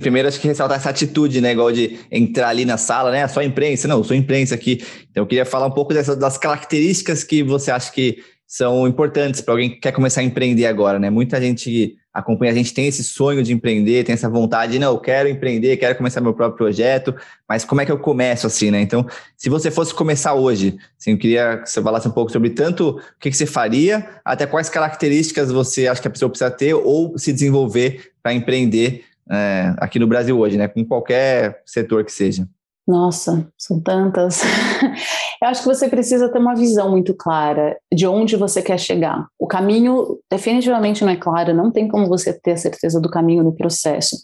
Primeiro, acho que ressaltar essa atitude, né? Igual de entrar ali na sala, né? Só imprensa. Não, sou imprensa aqui. Então, eu queria falar um pouco dessas, das características que você acha que são importantes para alguém que quer começar a empreender agora, né? Muita gente acompanha, a gente tem esse sonho de empreender, tem essa vontade, não, eu quero empreender, quero começar meu próprio projeto, mas como é que eu começo assim, né? Então, se você fosse começar hoje, assim, eu queria que você falasse um pouco sobre tanto o que, que você faria, até quais características você acha que a pessoa precisa ter ou se desenvolver para empreender é, aqui no Brasil hoje, né? Com qualquer setor que seja. Nossa, são tantas. Eu acho que você precisa ter uma visão muito clara de onde você quer chegar. O caminho definitivamente não é claro, não tem como você ter a certeza do caminho no processo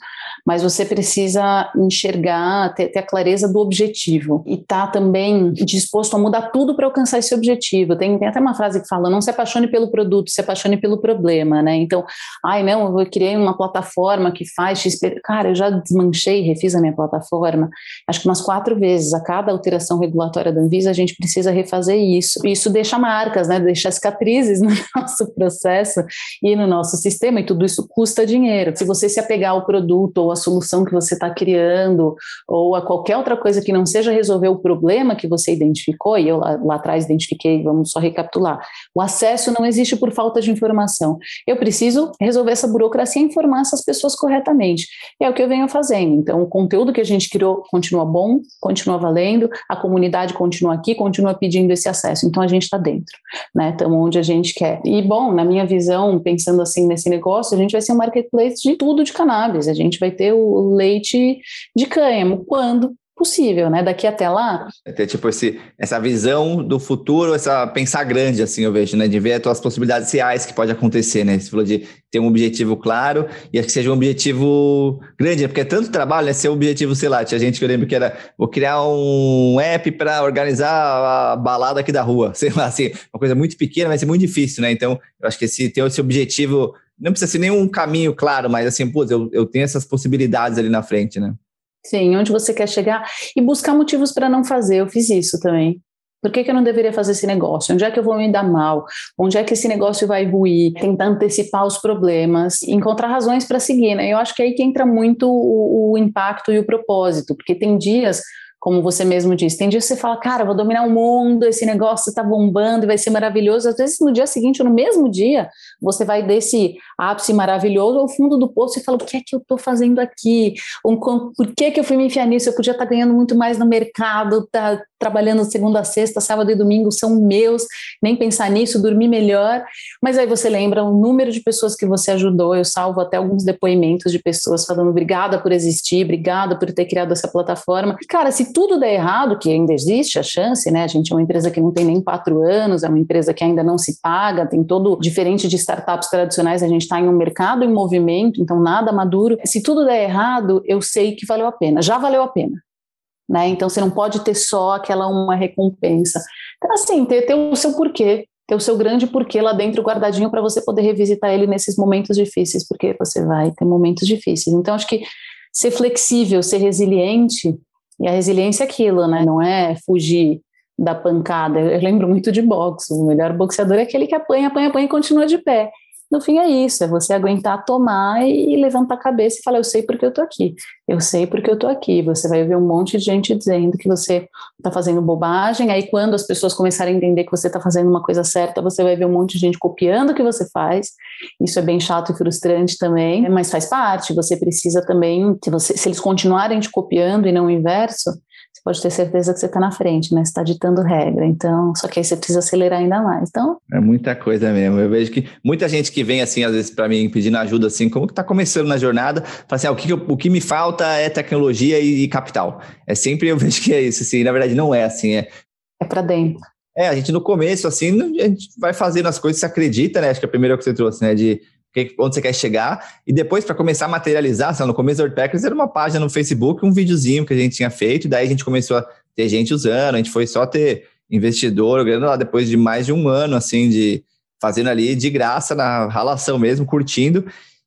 mas você precisa enxergar, ter, ter a clareza do objetivo e tá também disposto a mudar tudo para alcançar esse objetivo. Tem, tem até uma frase que fala: não se apaixone pelo produto, se apaixone pelo problema, né? Então, ai, não, eu criei uma plataforma que faz XP. Cara, eu já desmanchei, refiz a minha plataforma, acho que umas quatro vezes. A cada alteração regulatória da Anvisa, a gente precisa refazer isso. Isso deixa marcas, né? Deixa cicatrizes no nosso processo e no nosso sistema, e tudo isso custa dinheiro. Se você se apegar ao produto ou a solução que você está criando, ou a qualquer outra coisa que não seja resolver o problema que você identificou, e eu lá, lá atrás identifiquei, vamos só recapitular. O acesso não existe por falta de informação. Eu preciso resolver essa burocracia e informar essas pessoas corretamente. E é o que eu venho fazendo. Então, o conteúdo que a gente criou continua bom, continua valendo, a comunidade continua aqui, continua pedindo esse acesso. Então, a gente está dentro, né? Estamos onde a gente quer. E, bom, na minha visão, pensando assim nesse negócio, a gente vai ser um marketplace de tudo de cannabis. A gente vai ter o leite de cânhamo. Quando? possível, né? Daqui até lá. É ter tipo esse, essa visão do futuro, essa pensar grande, assim, eu vejo, né? De ver as possibilidades reais que pode acontecer, né? Você falou de ter um objetivo claro e que seja um objetivo grande, né? porque é tanto trabalho, né? Ser um objetivo, sei lá, tinha gente que eu lembro que era vou criar um app para organizar a balada aqui da rua, sei lá, assim, uma coisa muito pequena, vai ser muito difícil, né? Então, eu acho que esse ter esse objetivo não precisa ser nenhum caminho claro, mas assim, putz, eu, eu tenho essas possibilidades ali na frente, né? Sim, onde você quer chegar e buscar motivos para não fazer. Eu fiz isso também. Por que, que, eu não deveria fazer esse negócio? Onde é que eu vou me dar mal? Onde é que esse negócio vai ruir? Tentar antecipar os problemas, encontrar razões para seguir, né? Eu acho que é aí que entra muito o, o impacto e o propósito, porque tem dias como você mesmo disse. Tem dias que você fala, cara, vou dominar o mundo, esse negócio está bombando e vai ser maravilhoso. Às vezes, no dia seguinte ou no mesmo dia, você vai desse ápice maravilhoso ao fundo do poço e fala, o que é que eu estou fazendo aqui? Por que, que eu fui me enfiar nisso? Eu podia estar tá ganhando muito mais no mercado, tá trabalhando segunda a sexta, sábado e domingo são meus, nem pensar nisso, dormir melhor. Mas aí você lembra o número de pessoas que você ajudou. Eu salvo até alguns depoimentos de pessoas falando obrigada por existir, obrigada por ter criado essa plataforma. Cara, se tudo der errado, que ainda existe a chance, né? A gente é uma empresa que não tem nem quatro anos, é uma empresa que ainda não se paga, tem todo diferente de startups tradicionais, a gente está em um mercado em movimento, então nada maduro. Se tudo der errado, eu sei que valeu a pena, já valeu a pena né? Então você não pode ter só aquela uma recompensa. Então, assim, ter, ter o seu porquê, ter o seu grande porquê lá dentro guardadinho para você poder revisitar ele nesses momentos difíceis, porque você vai ter momentos difíceis. Então, acho que ser flexível, ser resiliente, e a resiliência é aquilo, né? Não é fugir da pancada. Eu lembro muito de boxe. O melhor boxeador é aquele que apanha, apanha, apanha e continua de pé. No fim é isso, é você aguentar tomar e levantar a cabeça e falar, eu sei porque eu tô aqui, eu sei porque eu tô aqui. Você vai ver um monte de gente dizendo que você está fazendo bobagem, aí quando as pessoas começarem a entender que você está fazendo uma coisa certa, você vai ver um monte de gente copiando o que você faz. Isso é bem chato e frustrante também, mas faz parte. Você precisa também, se, você, se eles continuarem te copiando e não o inverso, pode ter certeza que você está na frente, né? Você está ditando regra. Então, só que aí você precisa acelerar ainda mais. Então. É muita coisa mesmo. Eu vejo que muita gente que vem assim, às vezes, para mim, pedindo ajuda, assim, como que está começando na jornada, fala assim: ah, o, que, o que me falta é tecnologia e, e, capital. É sempre eu vejo que é isso, assim. Na verdade, não é assim. É, é para dentro. É, a gente no começo, assim, a gente vai fazendo as coisas, se acredita, né? Acho que é a primeira que você trouxe, né? De onde você quer chegar, e depois para começar a materializar, no começo do WordPackers era uma página no Facebook, um videozinho que a gente tinha feito, e daí a gente começou a ter gente usando, a gente foi só ter investidor, lá depois de mais de um ano, assim, de fazendo ali de graça, na relação mesmo, curtindo,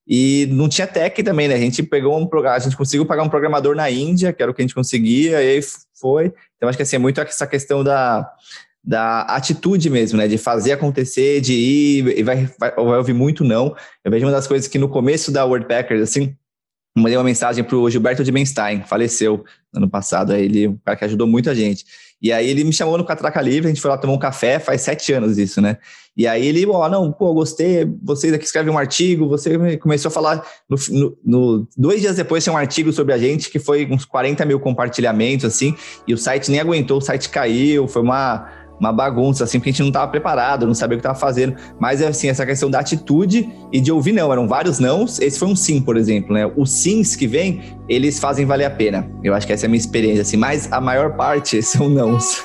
e não tinha tech também, né? A gente pegou um programa, a gente conseguiu pagar um programador na Índia, que era o que a gente conseguia, e aí foi. Então, acho que assim, é muito essa questão da, da atitude mesmo, né? De fazer acontecer, de ir, e vai, vai, vai ouvir muito não. Eu vejo uma das coisas que no começo da WordPackers, assim, mandei uma mensagem pro Gilberto de Benstein, faleceu ano passado, aí ele, um cara que ajudou muito a gente. E aí ele me chamou no Catraca Livre, a gente foi lá tomar um café, faz sete anos isso, né? E aí ele, ó, oh, não, pô, gostei, vocês aqui escrevem um artigo, você começou a falar, no, no, no, dois dias depois tinha um artigo sobre a gente, que foi uns 40 mil compartilhamentos, assim, e o site nem aguentou, o site caiu, foi uma uma bagunça, assim, porque a gente não estava preparado, não sabia o que estava fazendo. Mas, assim, essa questão da atitude e de ouvir não. Eram vários nãos. Esse foi um sim, por exemplo, né? Os sims que vêm, eles fazem valer a pena. Eu acho que essa é a minha experiência, assim. Mas a maior parte são nãos.